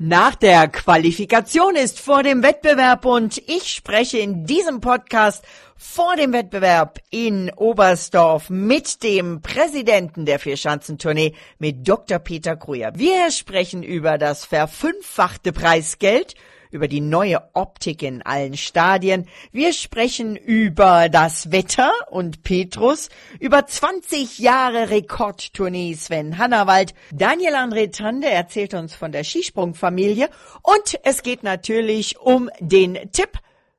Nach der Qualifikation ist vor dem Wettbewerb und ich spreche in diesem Podcast vor dem Wettbewerb in Oberstdorf mit dem Präsidenten der Vierschanzentournee, mit Dr. Peter Krujer. Wir sprechen über das verfünffachte Preisgeld, über die neue Optik in allen Stadien. Wir sprechen über das Wetter und Petrus, über 20 Jahre Rekordtournee Sven Hannawald. Daniel André Tande erzählt uns von der Skisprungfamilie und es geht natürlich um den Tipp,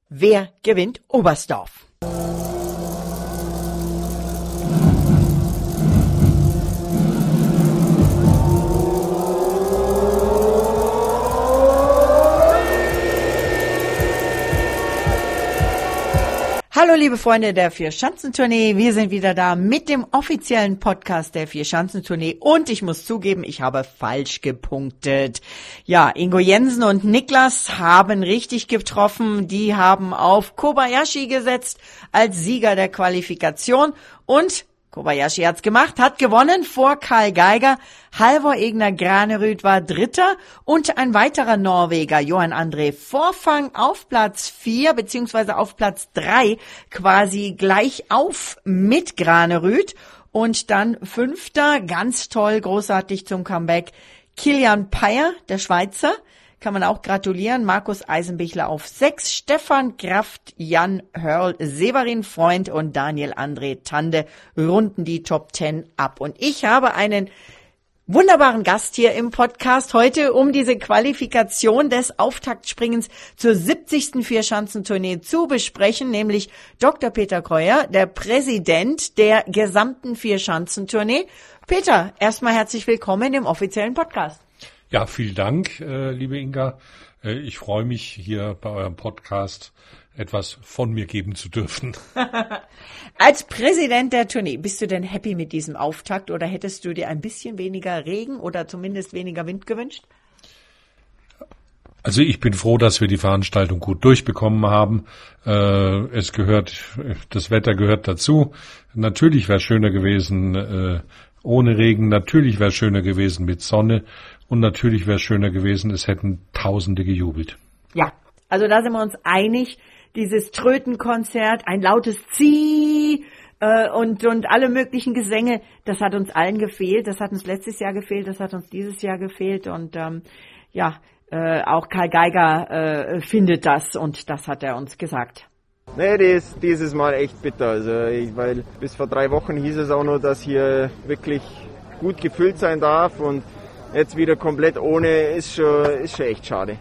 wer gewinnt Oberstdorf. Hallo liebe Freunde der Vier-Schanzentournee, wir sind wieder da mit dem offiziellen Podcast der Vier-Schanzentournee und ich muss zugeben, ich habe falsch gepunktet. Ja, Ingo Jensen und Niklas haben richtig getroffen, die haben auf Kobayashi gesetzt als Sieger der Qualifikation. Und Kobayashi hat's gemacht, hat gewonnen vor Karl Geiger. Halvor Egner Granerüth war Dritter und ein weiterer Norweger, Johann André Vorfang, auf Platz vier beziehungsweise auf Platz drei quasi gleich auf mit Granerüth. Und dann Fünfter, ganz toll, großartig zum Comeback, Kilian Peyer, der Schweizer kann man auch gratulieren. Markus Eisenbichler auf sechs, Stefan Kraft, Jan Hörl, Severin Freund und Daniel André Tande runden die Top Ten ab. Und ich habe einen wunderbaren Gast hier im Podcast heute, um diese Qualifikation des Auftaktspringens zur 70. Vierschanzentournee zu besprechen, nämlich Dr. Peter Kreuer, der Präsident der gesamten Vierschanzentournee. Peter, erstmal herzlich willkommen im offiziellen Podcast. Ja, vielen Dank, äh, liebe Inga. Äh, ich freue mich, hier bei eurem Podcast etwas von mir geben zu dürfen. Als Präsident der Tournee, bist du denn happy mit diesem Auftakt oder hättest du dir ein bisschen weniger Regen oder zumindest weniger Wind gewünscht? Also ich bin froh, dass wir die Veranstaltung gut durchbekommen haben. Äh, es gehört, das Wetter gehört dazu. Natürlich wäre es schöner gewesen äh, ohne Regen. Natürlich wäre es schöner gewesen mit Sonne. Und natürlich wäre es schöner gewesen, es hätten Tausende gejubelt. Ja, also da sind wir uns einig. Dieses Trötenkonzert, ein lautes Zieh äh, und, und alle möglichen Gesänge, das hat uns allen gefehlt. Das hat uns letztes Jahr gefehlt, das hat uns dieses Jahr gefehlt. Und ähm, ja, äh, auch Karl Geiger äh, findet das und das hat er uns gesagt. Nee, das ist dieses Mal echt bitter. Also, ich, weil bis vor drei Wochen hieß es auch nur, dass hier wirklich gut gefüllt sein darf und jetzt wieder komplett ohne ist schon, ist schon echt schade.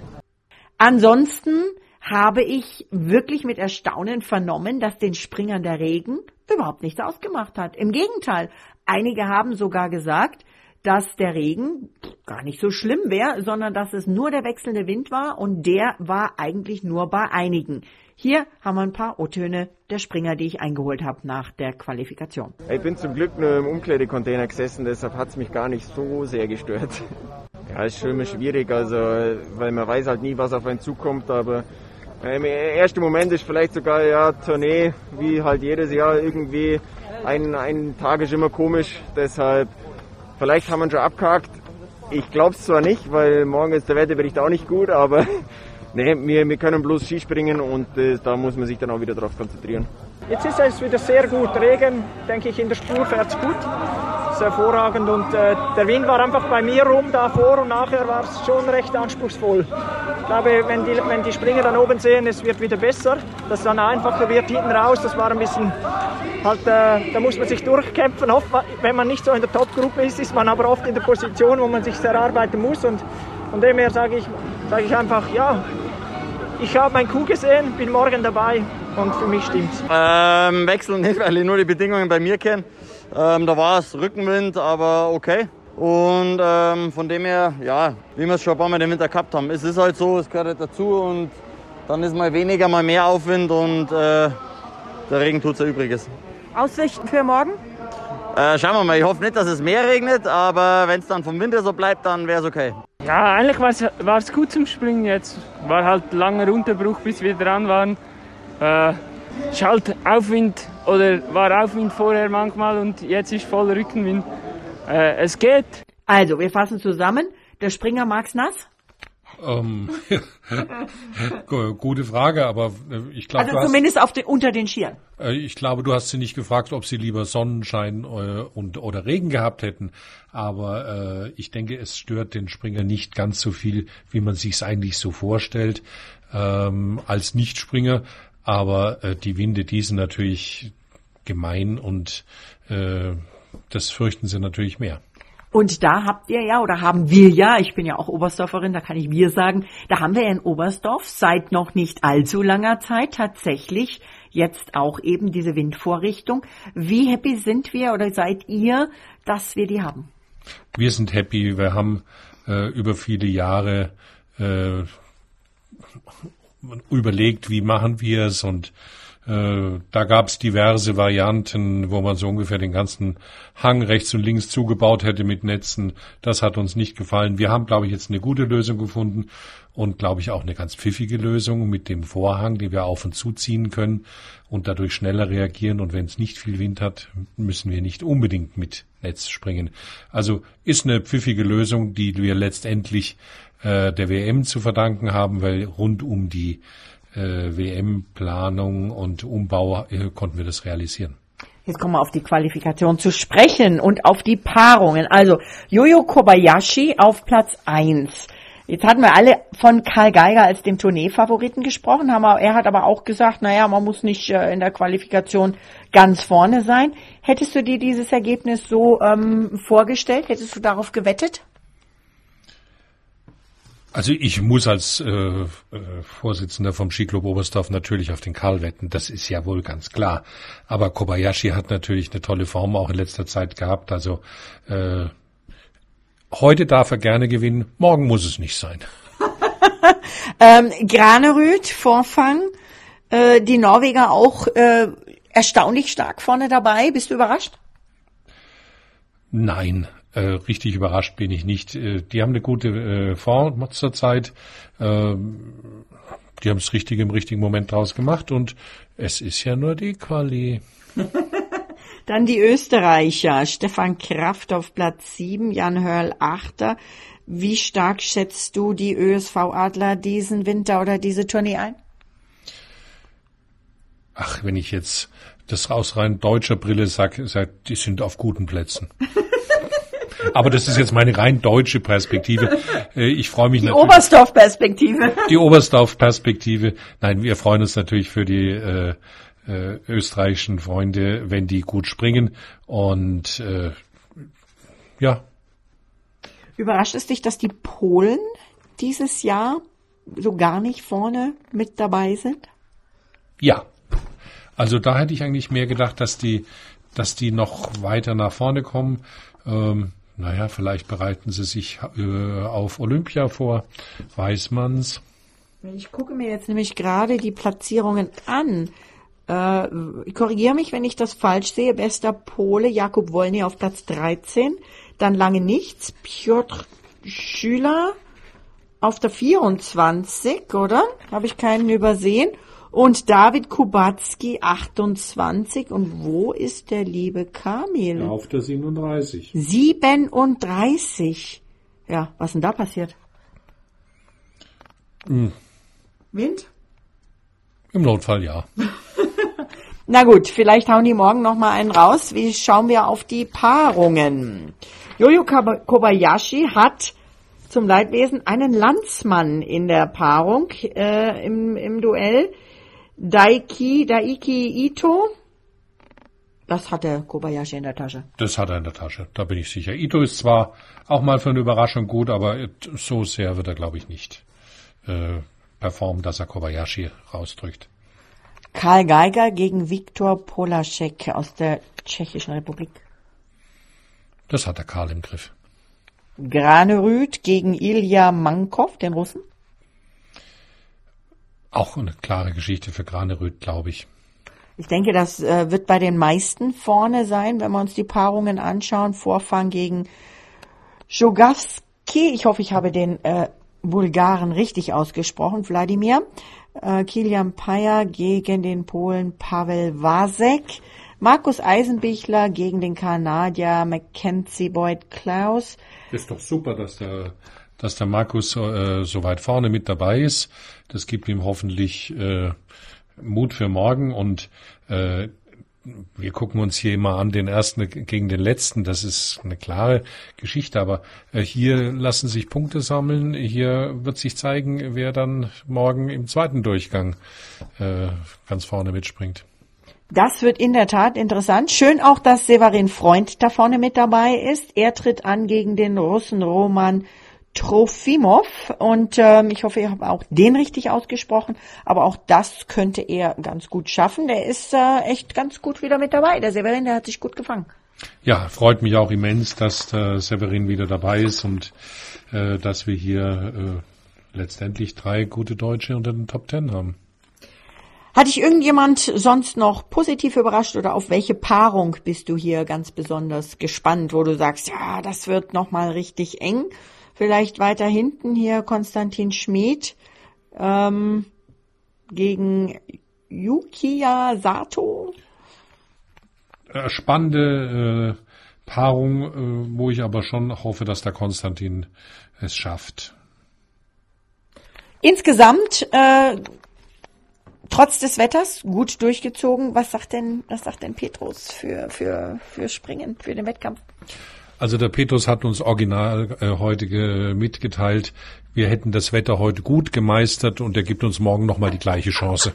Ansonsten habe ich wirklich mit Erstaunen vernommen, dass den Springern der Regen überhaupt nichts ausgemacht hat. Im Gegenteil, einige haben sogar gesagt, dass der Regen gar nicht so schlimm wäre, sondern dass es nur der wechselnde Wind war und der war eigentlich nur bei einigen. Hier haben wir ein paar O-Töne der Springer, die ich eingeholt habe nach der Qualifikation. Ich bin zum Glück nur im Umkleidecontainer gesessen, deshalb hat es mich gar nicht so sehr gestört. Ja, ist schon immer schwierig, also weil man weiß halt nie, was auf einen zukommt, aber im ersten Moment ist vielleicht sogar ja Tournee, wie halt jedes Jahr irgendwie ein, ein Tag ist immer komisch, deshalb vielleicht haben wir schon abgehakt. Ich glaube es zwar nicht, weil morgen ist der Wetterbericht auch nicht gut, aber nee, wir, wir können bloß Skispringen und äh, da muss man sich dann auch wieder darauf konzentrieren. Jetzt ist es wieder sehr gut. Regen, denke ich, in der Spur fährt es gut. ist hervorragend und äh, der Wind war einfach bei mir rum davor und nachher war es schon recht anspruchsvoll. Ich glaube, wenn die, wenn die Springer dann oben sehen, es wird wieder besser, dass es dann einfacher wird hinten raus, das war ein bisschen, halt, äh, da muss man sich durchkämpfen. Oft, wenn man nicht so in der Top-Gruppe ist, ist man aber oft in der Position, wo man sich erarbeiten muss und von dem her sage ich, sage ich einfach, ja, ich habe mein Kuh gesehen, bin morgen dabei und für mich stimmt's. Ähm, wechseln nicht, weil ich nur die Bedingungen bei mir kenne. Ähm, da war es Rückenwind, aber okay. Und ähm, von dem her, ja, wie wir es schon ein paar Mal im Winter gehabt haben. Es ist halt so, es gehört halt dazu und dann ist mal weniger, mal mehr Aufwind und äh, der Regen tut sein Übriges. Aussichten für morgen? Äh, schauen wir mal, ich hoffe nicht, dass es mehr regnet, aber wenn es dann vom Winter so bleibt, dann wäre es okay. Ja, eigentlich war es gut zum Springen jetzt. War halt langer Unterbruch, bis wir dran waren. Äh, ist halt Aufwind oder war Aufwind vorher manchmal und jetzt ist voll Rückenwind. Äh, es geht. Also, wir fassen zusammen. Der Springer mag's nass? Ähm, gute Frage, aber äh, ich glaube, also zumindest auf den, unter den Skiern. Äh, ich glaube, du hast sie nicht gefragt, ob sie lieber Sonnenschein äh, und oder Regen gehabt hätten. Aber äh, ich denke, es stört den Springer nicht ganz so viel, wie man sich es eigentlich so vorstellt ähm, als Nichtspringer. Aber äh, die Winde, die sind natürlich gemein und äh, das fürchten sie natürlich mehr. Und da habt ihr ja, oder haben wir ja, ich bin ja auch Oberstdorferin, da kann ich wir sagen, da haben wir in Oberstdorf seit noch nicht allzu langer Zeit tatsächlich jetzt auch eben diese Windvorrichtung. Wie happy sind wir oder seid ihr, dass wir die haben? Wir sind happy. Wir haben äh, über viele Jahre äh, überlegt, wie machen wir es und da gab es diverse Varianten, wo man so ungefähr den ganzen Hang rechts und links zugebaut hätte mit Netzen. Das hat uns nicht gefallen. Wir haben, glaube ich, jetzt eine gute Lösung gefunden und, glaube ich, auch eine ganz pfiffige Lösung mit dem Vorhang, die wir auf und zuziehen können und dadurch schneller reagieren. Und wenn es nicht viel Wind hat, müssen wir nicht unbedingt mit Netz springen. Also ist eine pfiffige Lösung, die wir letztendlich äh, der WM zu verdanken haben, weil rund um die äh, WM-Planung und Umbau äh, konnten wir das realisieren. Jetzt kommen wir auf die Qualifikation zu sprechen und auf die Paarungen. Also Yoyo Kobayashi auf Platz eins. Jetzt hatten wir alle von Karl Geiger als dem Tourneefavoriten gesprochen, haben er hat aber auch gesagt, naja, man muss nicht äh, in der Qualifikation ganz vorne sein. Hättest du dir dieses Ergebnis so ähm, vorgestellt? Hättest du darauf gewettet? Also ich muss als äh, äh, Vorsitzender vom Skiclub Oberstdorf natürlich auf den Karl wetten, das ist ja wohl ganz klar. Aber Kobayashi hat natürlich eine tolle Form auch in letzter Zeit gehabt. Also äh, heute darf er gerne gewinnen, morgen muss es nicht sein. ähm, Granerüth, Vorfang, äh, die Norweger auch äh, erstaunlich stark vorne dabei. Bist du überrascht? Nein, äh, richtig überrascht bin ich nicht. Äh, die haben eine gute äh, Form zurzeit. Äh, die haben es richtig im richtigen Moment draus gemacht und es ist ja nur die Quali. Dann die Österreicher. Stefan Kraft auf Platz 7, Jan Hörl Achter. Wie stark schätzt du die ÖSV-Adler diesen Winter oder diese Tournee ein? Ach, wenn ich jetzt das aus rein deutscher Brille sage, sag, die sind auf guten Plätzen. Aber das ist jetzt meine rein deutsche Perspektive. Äh, ich freue mich die natürlich. Die Oberstdorf-Perspektive. Die Oberstdorf-Perspektive. Nein, wir freuen uns natürlich für die äh, äh, österreichischen Freunde, wenn die gut springen. Und äh, ja. Überrascht es dich, dass die Polen dieses Jahr so gar nicht vorne mit dabei sind? Ja. Also da hätte ich eigentlich mehr gedacht, dass die, dass die noch weiter nach vorne kommen. Ähm, naja, vielleicht bereiten sie sich äh, auf Olympia vor, weiß man's. Ich gucke mir jetzt nämlich gerade die Platzierungen an. Äh, korrigiere mich, wenn ich das falsch sehe. Bester Pole Jakub Wolny auf Platz 13. Dann lange nichts. Piotr Schüler auf der 24, oder? Habe ich keinen übersehen. Und David Kubacki 28. Und wo ist der liebe Kamil? Auf der 37. 37. Ja, was denn da passiert? Hm. Wind? Im Notfall ja. Na gut, vielleicht hauen die morgen noch mal einen raus. Wie schauen wir auf die Paarungen? Jojo Kobayashi hat zum Leidwesen einen Landsmann in der Paarung äh, im, im Duell. Daiki, Daiki Ito. Das hat der Kobayashi in der Tasche. Das hat er in der Tasche, da bin ich sicher. Ito ist zwar auch mal für eine Überraschung gut, aber so sehr wird er, glaube ich, nicht äh, performen, dass er Kobayashi rausdrückt. Karl Geiger gegen Viktor Polaschek aus der Tschechischen Republik. Das hat der Karl im Griff. Granerüth gegen Ilya Mankov, den Russen. Auch eine klare Geschichte für Granerüth, glaube ich. Ich denke, das äh, wird bei den meisten vorne sein, wenn wir uns die Paarungen anschauen. Vorfang gegen Jogawski. Ich hoffe, ich habe den äh, Bulgaren richtig ausgesprochen. Wladimir. Äh, Kilian Payer gegen den Polen Pavel Wasek. Markus Eisenbichler gegen den Kanadier Mackenzie Boyd Klaus. Ist doch super, dass der dass der Markus äh, so weit vorne mit dabei ist. Das gibt ihm hoffentlich äh, Mut für morgen und äh, wir gucken uns hier immer an, den ersten gegen den letzten. Das ist eine klare Geschichte. Aber äh, hier lassen sich Punkte sammeln. Hier wird sich zeigen, wer dann morgen im zweiten Durchgang äh, ganz vorne mitspringt. Das wird in der Tat interessant. Schön auch, dass Severin Freund da vorne mit dabei ist. Er tritt an gegen den Russen Roman Trofimov und ähm, ich hoffe, ihr habt auch den richtig ausgesprochen, aber auch das könnte er ganz gut schaffen. Der ist äh, echt ganz gut wieder mit dabei. Der Severin, der hat sich gut gefangen. Ja, freut mich auch immens, dass der Severin wieder dabei ist und äh, dass wir hier äh, letztendlich drei gute Deutsche unter den Top Ten haben. Hat dich irgendjemand sonst noch positiv überrascht oder auf welche Paarung bist du hier ganz besonders gespannt, wo du sagst, ja, das wird nochmal richtig eng? Vielleicht weiter hinten hier Konstantin Schmid ähm, gegen Yukiya Sato. Äh, spannende äh, Paarung, äh, wo ich aber schon hoffe, dass der Konstantin es schafft. Insgesamt, äh, trotz des Wetters, gut durchgezogen. Was sagt denn, was sagt denn Petrus für, für, für Springen, für den Wettkampf? Also der Petrus hat uns original äh, heute mitgeteilt, wir hätten das Wetter heute gut gemeistert und er gibt uns morgen nochmal die gleiche Chance.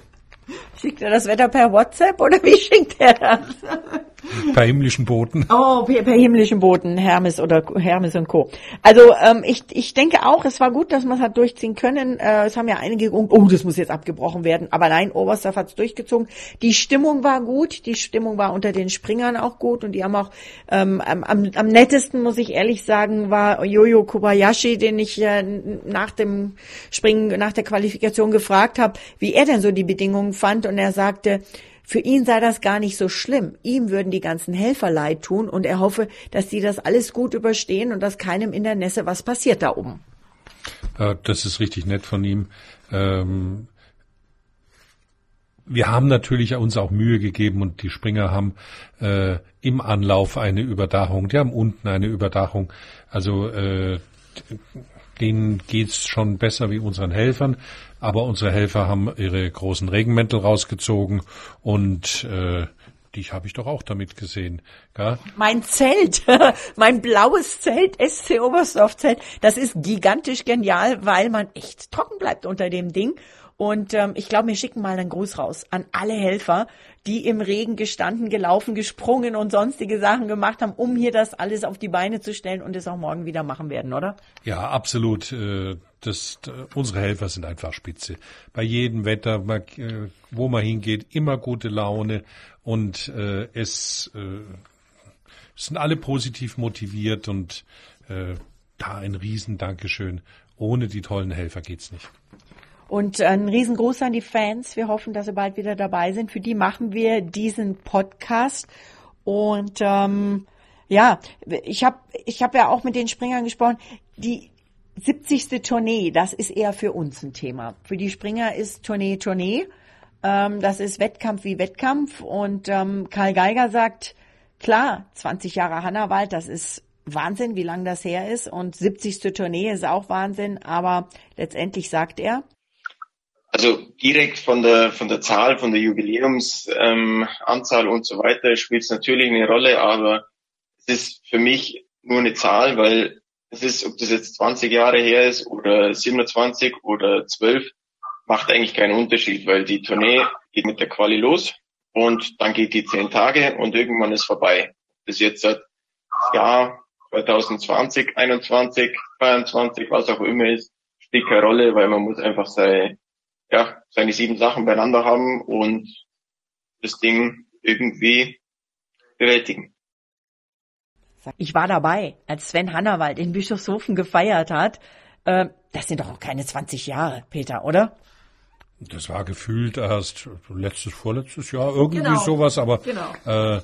Schickt er das Wetter per WhatsApp oder wie schickt er das? Per himmlischen Boten. Oh, per, per himmlischen Boten, Hermes oder Hermes und Co. Also ähm, ich, ich denke auch, es war gut, dass man es hat durchziehen können. Äh, es haben ja einige gesagt, oh, das muss jetzt abgebrochen werden. Aber nein, Oberstdorf hat es durchgezogen. Die Stimmung war gut, die Stimmung war unter den Springern auch gut und die haben auch ähm, am, am nettesten, muss ich ehrlich sagen, war Jojo Kobayashi, den ich äh, nach dem Springen, nach der Qualifikation gefragt habe, wie er denn so die Bedingungen fand. Und er sagte, für ihn sei das gar nicht so schlimm. Ihm würden die ganzen Helfer leid tun und er hoffe, dass sie das alles gut überstehen und dass keinem in der Nässe was passiert da oben. Das ist richtig nett von ihm. Ähm, wir haben natürlich uns auch Mühe gegeben und die Springer haben äh, im Anlauf eine Überdachung, die haben unten eine Überdachung. Also äh, denen geht's schon besser wie unseren Helfern, aber unsere Helfer haben ihre großen Regenmäntel rausgezogen und äh, die habe ich doch auch damit gesehen. Ja? Mein Zelt, mein blaues Zelt, SC Oberstdorf Zelt, das ist gigantisch genial, weil man echt trocken bleibt unter dem Ding. Und ähm, ich glaube, wir schicken mal einen Gruß raus an alle Helfer, die im Regen gestanden, gelaufen, gesprungen und sonstige Sachen gemacht haben, um hier das alles auf die Beine zu stellen und es auch morgen wieder machen werden, oder? Ja, absolut. Äh, das, unsere Helfer sind einfach spitze. Bei jedem Wetter, äh, wo man hingeht, immer gute Laune und äh, es sind alle positiv motiviert und da ein riesen Dankeschön. Ohne die tollen Helfer geht's nicht. Und ein Riesengruß an die Fans. Wir hoffen, dass sie bald wieder dabei sind. Für die machen wir diesen Podcast. Und ähm, ja, ich habe ich hab ja auch mit den Springern gesprochen. Die 70. Tournee, das ist eher für uns ein Thema. Für die Springer ist Tournee Tournee. Ähm, das ist Wettkampf wie Wettkampf. Und ähm, Karl Geiger sagt, klar, 20 Jahre Hannawald, das ist Wahnsinn, wie lang das her ist. Und 70. Tournee ist auch Wahnsinn. Aber letztendlich sagt er, also direkt von der von der Zahl, von der Jubiläumsanzahl ähm, und so weiter spielt es natürlich eine Rolle, aber es ist für mich nur eine Zahl, weil es ist, ob das jetzt 20 Jahre her ist oder 27 oder 12, macht eigentlich keinen Unterschied, weil die Tournee geht mit der Quali los und dann geht die 10 Tage und irgendwann ist vorbei. Das jetzt seit Jahr 2020, 21, 22, was auch immer ist, spielt keine Rolle, weil man muss einfach seine ja, seine sieben Sachen beieinander haben und das Ding irgendwie bewältigen. Ich war dabei, als Sven Hannawald in Bischofshofen gefeiert hat. Äh, das sind doch auch keine 20 Jahre, Peter, oder? Das war gefühlt erst letztes, vorletztes Jahr, irgendwie genau. sowas, aber genau. äh,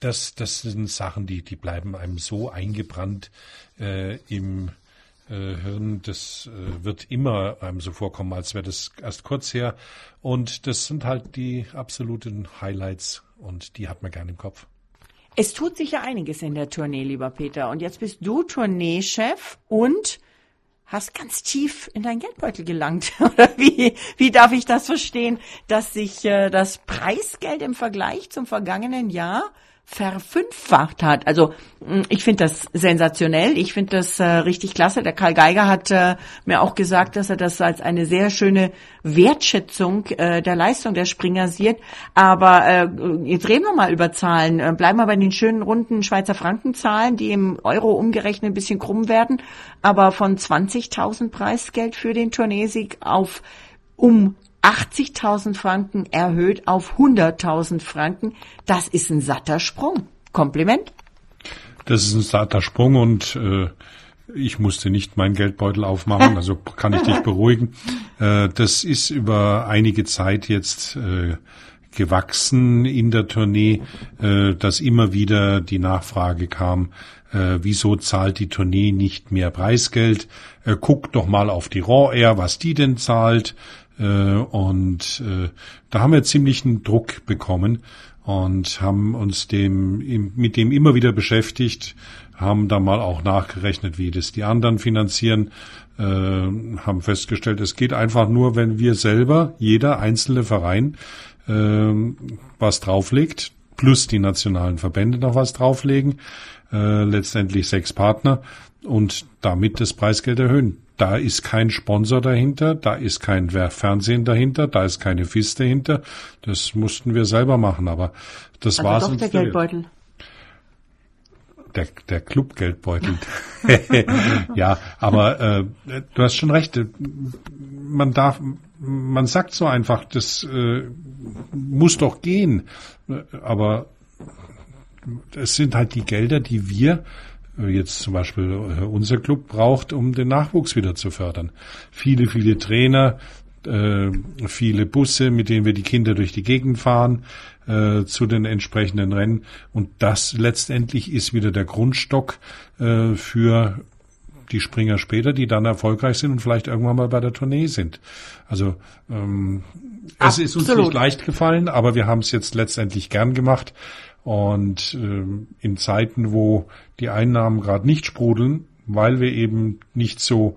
das, das sind Sachen, die, die bleiben einem so eingebrannt äh, im äh, Hirn, das äh, wird immer einem so vorkommen, als wäre das erst kurz her. Und das sind halt die absoluten Highlights und die hat man gerne im Kopf. Es tut sich ja einiges in der Tournee, lieber Peter. Und jetzt bist du Tourneechef und hast ganz tief in dein Geldbeutel gelangt. Oder wie, wie darf ich das verstehen, dass sich äh, das Preisgeld im Vergleich zum vergangenen Jahr verfünffacht hat. Also mm, ich finde das sensationell. Ich finde das äh, richtig klasse. Der Karl Geiger hat äh, mir auch gesagt, dass er das als eine sehr schöne Wertschätzung äh, der Leistung der Springer sieht. Aber äh, jetzt reden wir mal über Zahlen. Äh, bleiben wir bei den schönen runden Schweizer Frankenzahlen, die im Euro umgerechnet ein bisschen krumm werden. Aber von 20.000 Preisgeld für den Turniersieg auf um 80.000 Franken erhöht auf 100.000 Franken. Das ist ein satter Sprung. Kompliment. Das ist ein satter Sprung und äh, ich musste nicht meinen Geldbeutel aufmachen, also kann ich dich beruhigen. Äh, das ist über einige Zeit jetzt äh, gewachsen in der Tournee, äh, dass immer wieder die Nachfrage kam, äh, wieso zahlt die Tournee nicht mehr Preisgeld? Äh, guckt doch mal auf die Raw Air, was die denn zahlt. Äh, und äh, da haben wir ziemlichen Druck bekommen und haben uns dem mit dem immer wieder beschäftigt, haben da mal auch nachgerechnet, wie das die anderen finanzieren, äh, haben festgestellt, es geht einfach nur, wenn wir selber, jeder einzelne Verein, äh, was drauflegt, plus die nationalen Verbände noch was drauflegen, äh, letztendlich sechs Partner und damit das Preisgeld erhöhen. Da ist kein Sponsor dahinter, da ist kein Fernsehen dahinter, da ist keine FIS dahinter. Das mussten wir selber machen, aber das aber war's. Doch der Geldbeutel. Der, der Clubgeldbeutel. ja, aber äh, du hast schon recht. Man darf, man sagt so einfach, das äh, muss doch gehen. Aber es sind halt die Gelder, die wir jetzt zum Beispiel äh, unser Club braucht, um den Nachwuchs wieder zu fördern. Viele, viele Trainer, äh, viele Busse, mit denen wir die Kinder durch die Gegend fahren äh, zu den entsprechenden Rennen. Und das letztendlich ist wieder der Grundstock äh, für die Springer später, die dann erfolgreich sind und vielleicht irgendwann mal bei der Tournee sind. Also ähm, es ist uns nicht leicht gefallen, aber wir haben es jetzt letztendlich gern gemacht. Und ähm, in Zeiten, wo die Einnahmen gerade nicht sprudeln, weil wir eben nicht so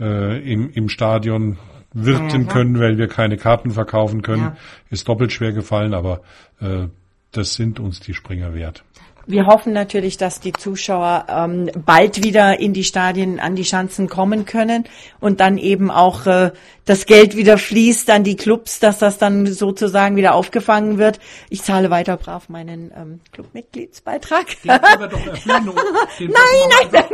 äh, im, im Stadion wirken ja, können, weil wir keine Karten verkaufen können, ja. ist doppelt schwer gefallen, aber äh, das sind uns die Springer wert. Wir hoffen natürlich, dass die Zuschauer ähm, bald wieder in die Stadien, an die Schanzen kommen können und dann eben auch äh, das Geld wieder fließt an die Clubs, dass das dann sozusagen wieder aufgefangen wird. Ich zahle weiter brav meinen ähm, Clubmitgliedsbeitrag. nein, nein, nein,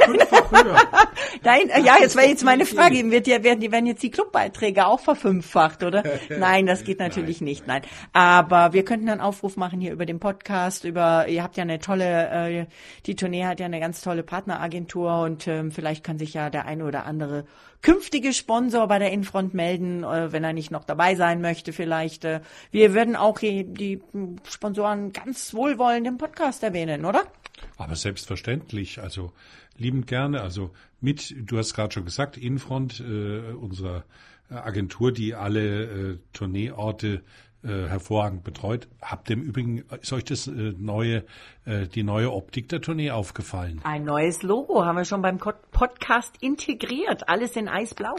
nein, nein. Ja, jetzt wäre jetzt meine Frage, wird ja, werden, werden jetzt die Clubbeiträge auch verfünffacht, oder? Nein, das geht natürlich nicht, nein. Aber wir könnten einen Aufruf machen hier über den Podcast, über, ihr habt ja eine tolle, äh, die Tournee hat ja eine ganz tolle Partneragentur und ähm, vielleicht kann sich ja der eine oder andere künftige Sponsor bei der Infront melden, äh, wenn er nicht noch dabei sein möchte vielleicht. Äh, wir würden auch die Sponsoren ganz wohlwollend im Podcast erwähnen, oder? Aber selbstverständlich, also liebend gerne. Also mit, du hast gerade schon gesagt, Infront, äh, unserer Agentur, die alle äh, Tourneeorte äh, hervorragend betreut. Habt ihr im Übrigen, ist euch das äh, neue, äh, die neue Optik der Tournee aufgefallen? Ein neues Logo haben wir schon beim Podcast integriert. Alles in eisblau.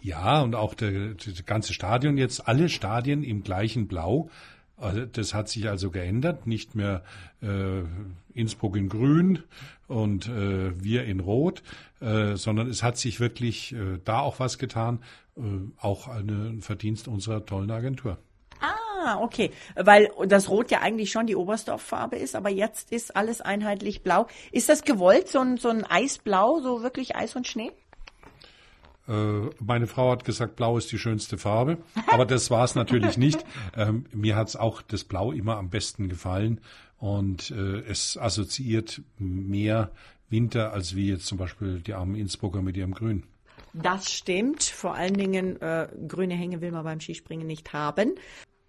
Ja, und auch der, das ganze Stadion jetzt, alle Stadien im gleichen Blau. Also das hat sich also geändert, nicht mehr äh, Innsbruck in Grün und äh, wir in Rot, äh, sondern es hat sich wirklich äh, da auch was getan, äh, auch ein Verdienst unserer tollen Agentur. Ah, okay. Weil das Rot ja eigentlich schon die Oberstdorffarbe ist, aber jetzt ist alles einheitlich blau. Ist das gewollt, so ein, so ein Eisblau, so wirklich Eis und Schnee? Äh, meine Frau hat gesagt, Blau ist die schönste Farbe, aber das war es natürlich nicht. Ähm, mir hat es auch das Blau immer am besten gefallen und äh, es assoziiert mehr Winter als wie jetzt zum Beispiel die armen Innsbrucker mit ihrem Grün. Das stimmt. Vor allen Dingen äh, grüne Hänge will man beim Skispringen nicht haben.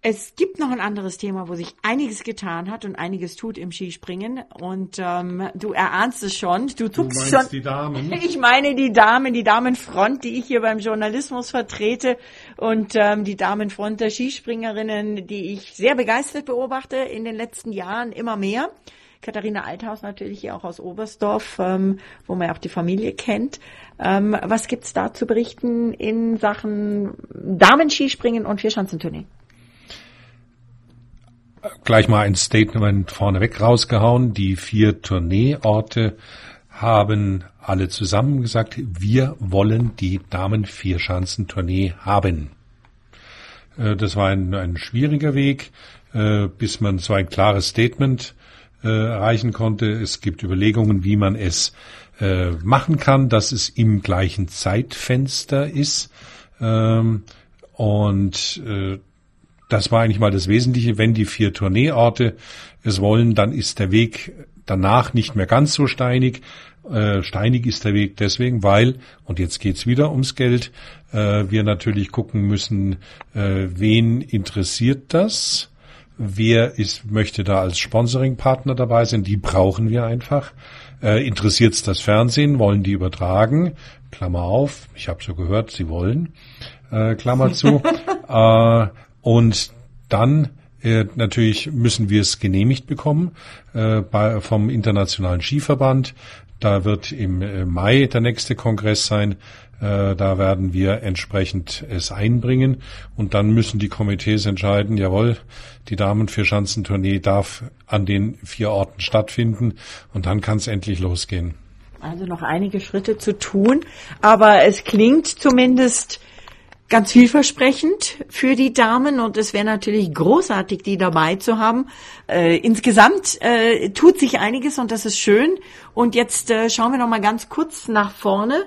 Es gibt noch ein anderes Thema, wo sich einiges getan hat und einiges tut im Skispringen. Und ähm, du erahnst es schon. Du zuckst du schon. Die Damen. Ich meine die Damen, die Damenfront, die ich hier beim Journalismus vertrete und ähm, die Damenfront der Skispringerinnen, die ich sehr begeistert beobachte in den letzten Jahren immer mehr. Katharina Althaus natürlich hier auch aus Oberstdorf, ähm, wo man ja auch die Familie kennt. Ähm, was gibt's da zu berichten in Sachen Damenskispringen und Vierschanzentournee? Gleich mal ein Statement vorneweg rausgehauen. Die vier Tourneeorte haben alle zusammen gesagt, wir wollen die Damen-Vierschanzentournee haben. Äh, das war ein, ein schwieriger Weg, äh, bis man so ein klares Statement äh, erreichen konnte. Es gibt Überlegungen, wie man es machen kann, dass es im gleichen Zeitfenster ist. Ähm, und das war eigentlich mal das Wesentliche. Wenn die vier Tourneeorte es wollen, dann ist der Weg danach nicht mehr ganz so steinig. Äh, steinig ist der Weg deswegen, weil, und jetzt geht's wieder ums Geld, äh, wir natürlich gucken müssen, äh, wen interessiert das? Wer ist, möchte da als Sponsoringpartner dabei sein? Die brauchen wir einfach. Äh, Interessiert's das Fernsehen? Wollen die übertragen? Klammer auf, ich habe so gehört, sie wollen. Äh, Klammer zu. äh, und dann äh, natürlich müssen wir es genehmigt bekommen äh, bei, vom Internationalen Skiverband. Da wird im äh, Mai der nächste Kongress sein. Äh, da werden wir entsprechend es einbringen und dann müssen die Komitees entscheiden, jawohl, die Damen für Schanzentournee darf an den vier Orten stattfinden und dann kann es endlich losgehen. Also noch einige Schritte zu tun, aber es klingt zumindest ganz vielversprechend für die Damen und es wäre natürlich großartig, die dabei zu haben. Äh, insgesamt äh, tut sich einiges und das ist schön. Und jetzt äh, schauen wir noch mal ganz kurz nach vorne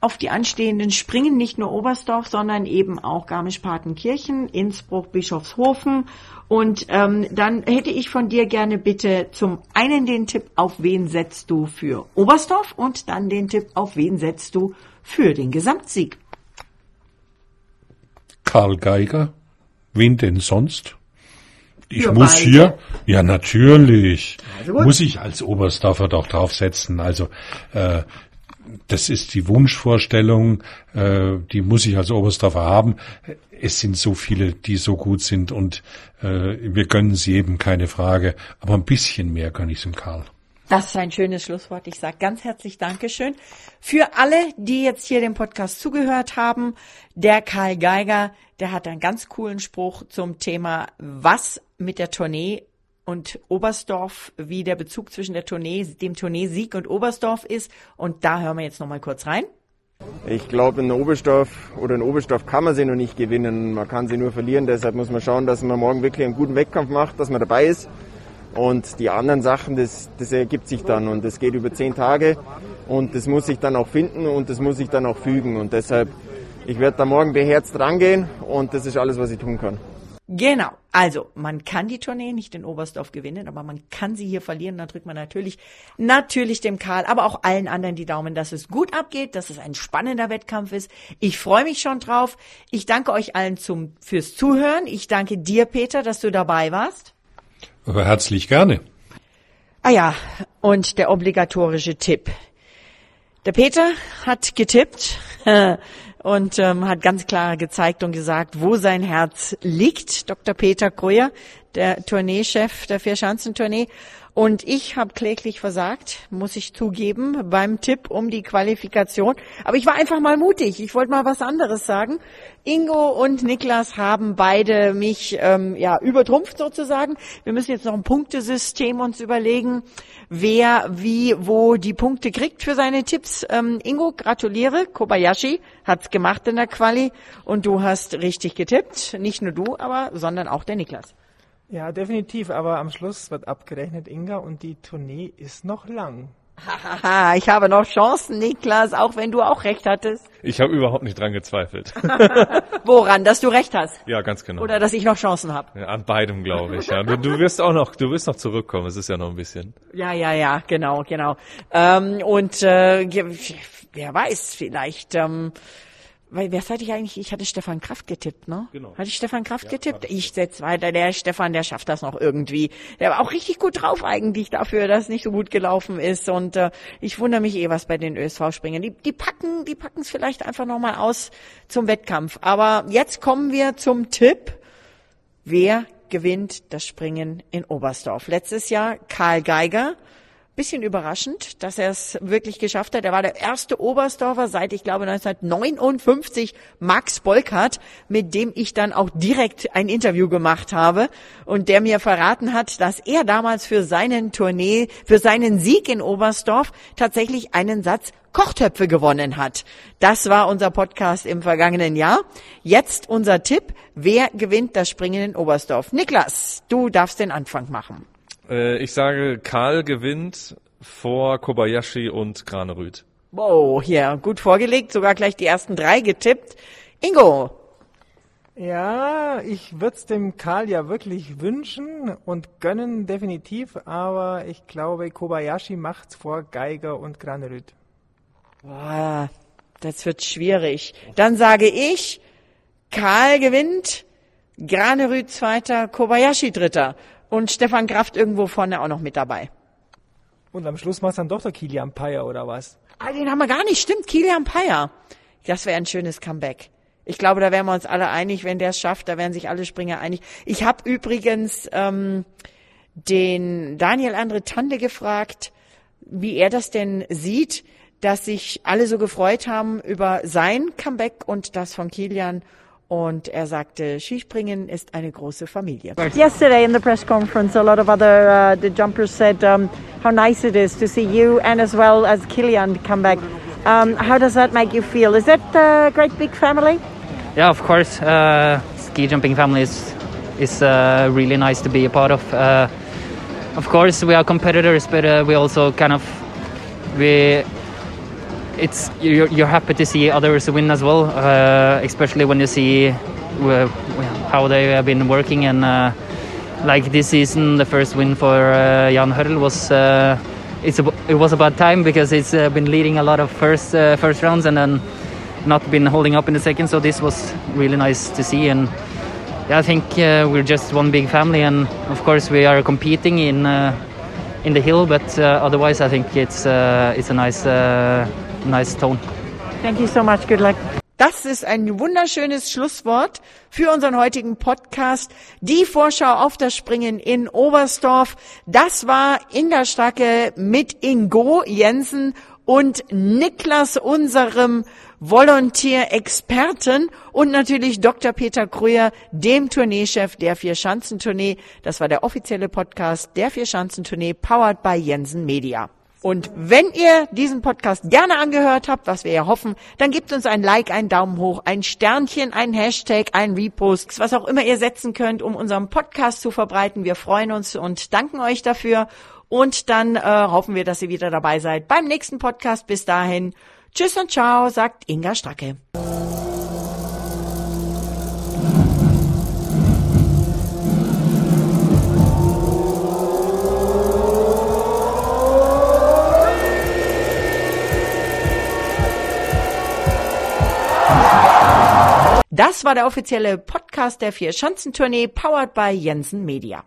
auf die anstehenden Springen, nicht nur Oberstdorf, sondern eben auch Garmisch-Partenkirchen, Innsbruck, Bischofshofen. Und ähm, dann hätte ich von dir gerne bitte zum einen den Tipp, auf wen setzt du für Oberstdorf und dann den Tipp, auf wen setzt du für den Gesamtsieg. Karl Geiger. Wen denn sonst? Ich muss beide. hier, ja natürlich, also muss ich als Oberstdorfer doch draufsetzen. Also äh, das ist die Wunschvorstellung, äh, die muss ich als Oberstdorfer haben. Es sind so viele, die so gut sind und äh, wir gönnen sie eben, keine Frage. Aber ein bisschen mehr gönne ich dem Karl. Das ist ein schönes Schlusswort. Ich sage ganz herzlich Dankeschön. Für alle, die jetzt hier dem Podcast zugehört haben, der Karl Geiger, der hat einen ganz coolen Spruch zum Thema, was mit der Tournee und Oberstdorf, wie der Bezug zwischen der Tournee, dem Tournee-Sieg und Oberstdorf ist. Und da hören wir jetzt nochmal kurz rein. Ich glaube, in Oberstdorf oder in Oberstdorf kann man sie noch nicht gewinnen. Man kann sie nur verlieren. Deshalb muss man schauen, dass man morgen wirklich einen guten Wettkampf macht, dass man dabei ist. Und die anderen Sachen, das, das ergibt sich dann und das geht über zehn Tage und das muss sich dann auch finden und das muss sich dann auch fügen. Und deshalb, ich werde da morgen beherzt rangehen und das ist alles, was ich tun kann. Genau. Also, man kann die Tournee nicht in Oberstdorf gewinnen, aber man kann sie hier verlieren. Da drückt man natürlich, natürlich dem Karl, aber auch allen anderen die Daumen, dass es gut abgeht, dass es ein spannender Wettkampf ist. Ich freue mich schon drauf. Ich danke euch allen zum, fürs Zuhören. Ich danke dir, Peter, dass du dabei warst. Aber herzlich gerne. Ah ja, und der obligatorische Tipp. Der Peter hat getippt und ähm, hat ganz klar gezeigt und gesagt, wo sein Herz liegt. Dr. Peter Kreuer, der Tourneechef der Vierschanzentournee. Und ich habe kläglich versagt, muss ich zugeben, beim Tipp um die Qualifikation. Aber ich war einfach mal mutig. Ich wollte mal was anderes sagen. Ingo und Niklas haben beide mich ähm, ja übertrumpft sozusagen. Wir müssen jetzt noch ein Punktesystem uns überlegen, wer wie wo die Punkte kriegt für seine Tipps. Ähm, Ingo, gratuliere. Kobayashi hat's gemacht in der Quali und du hast richtig getippt. Nicht nur du, aber sondern auch der Niklas. Ja, definitiv, aber am Schluss wird abgerechnet, Inga, und die Tournee ist noch lang. Hahaha, ich habe noch Chancen, Niklas, auch wenn du auch recht hattest. Ich habe überhaupt nicht dran gezweifelt. Woran, dass du recht hast? Ja, ganz genau. Oder dass ich noch Chancen habe? Ja, an beidem, glaube ich. Ja. Du, du, wirst auch noch, du wirst noch zurückkommen. Es ist ja noch ein bisschen. Ja, ja, ja, genau, genau. Ähm, und äh, wer weiß, vielleicht. Ähm, weil wer hatte ich eigentlich? Ich hatte Stefan Kraft getippt, ne? Genau. Hatte ich Stefan Kraft ja, getippt? Ich setz weiter. Der Stefan, der schafft das noch irgendwie. Der war auch richtig gut drauf eigentlich dafür, dass es nicht so gut gelaufen ist. Und äh, ich wundere mich eh, was bei den ÖSV-Springern. Die, die packen, die packen es vielleicht einfach nochmal aus zum Wettkampf. Aber jetzt kommen wir zum Tipp. Wer gewinnt das Springen in Oberstdorf? Letztes Jahr Karl Geiger. Bisschen überraschend, dass er es wirklich geschafft hat. Er war der erste Oberstdorfer seit, ich glaube, 1959, Max Bolkert, mit dem ich dann auch direkt ein Interview gemacht habe und der mir verraten hat, dass er damals für seinen Tournee, für seinen Sieg in Oberstdorf tatsächlich einen Satz Kochtöpfe gewonnen hat. Das war unser Podcast im vergangenen Jahr. Jetzt unser Tipp. Wer gewinnt das Springen in Oberstdorf? Niklas, du darfst den Anfang machen. Äh, ich sage, Karl gewinnt vor Kobayashi und Granerüth. Wow, hier, gut vorgelegt, sogar gleich die ersten drei getippt. Ingo, Ja, ich würde es dem Karl ja wirklich wünschen und gönnen definitiv, aber ich glaube, Kobayashi macht's vor Geiger und Granerüth. boah, das wird schwierig. Dann sage ich, Karl gewinnt, Granerüth zweiter, Kobayashi dritter und Stefan Kraft irgendwo vorne auch noch mit dabei. Und am Schluss macht's dann doch der Kilian Payer oder was? Ah, den haben wir gar nicht. Stimmt, Kilian Payer. Das wäre ein schönes Comeback. Ich glaube, da wären wir uns alle einig, wenn der es schafft, da wären sich alle Springer einig. Ich habe übrigens ähm, den Daniel Andre Tande gefragt, wie er das denn sieht, dass sich alle so gefreut haben über sein Comeback und das von Kilian. Und er sagte, Skispringen ist eine große Familie. Yesterday in the press conference, a lot of other uh, the jumpers said um, how nice it is to see you and as well as Kilian come back. Um, how does that make you feel? Is that a great big family? Yeah, of course. Uh, ski jumping family is is uh, really nice to be a part of. Uh, of course, we are competitors, but uh, we also kind of we. It's you're, you're happy to see others win as well, uh, especially when you see uh, how they have been working and uh, like this season, the first win for uh, Jan Hurl was. Uh, it's a, it was about time because it's uh, been leading a lot of first first rounds and then not been holding up in the second. So this was really nice to see, and yeah, I think we're just one big family, and of course we are competing in in the hill, but otherwise I think it's it's a nice nice tone. Thank you so much. Good luck. Das ist ein wunderschönes Schlusswort für unseren heutigen Podcast. Die Vorschau auf das Springen in Oberstdorf. Das war Inga Stacke mit Ingo Jensen und Niklas, unserem Volontierexperten und natürlich Dr. Peter Krüger, dem Tourneechef der Vier-Schanzentournee. Das war der offizielle Podcast der Vier-Schanzentournee, powered by Jensen Media. Und wenn ihr diesen Podcast gerne angehört habt, was wir ja hoffen, dann gebt uns ein Like, einen Daumen hoch, ein Sternchen, ein Hashtag, ein Repost, was auch immer ihr setzen könnt, um unseren Podcast zu verbreiten. Wir freuen uns und danken euch dafür. Und dann äh, hoffen wir, dass ihr wieder dabei seid beim nächsten Podcast. Bis dahin, tschüss und ciao, sagt Inga Stracke. Das war der offizielle Podcast der Vier-Schanzentournee, powered by Jensen Media.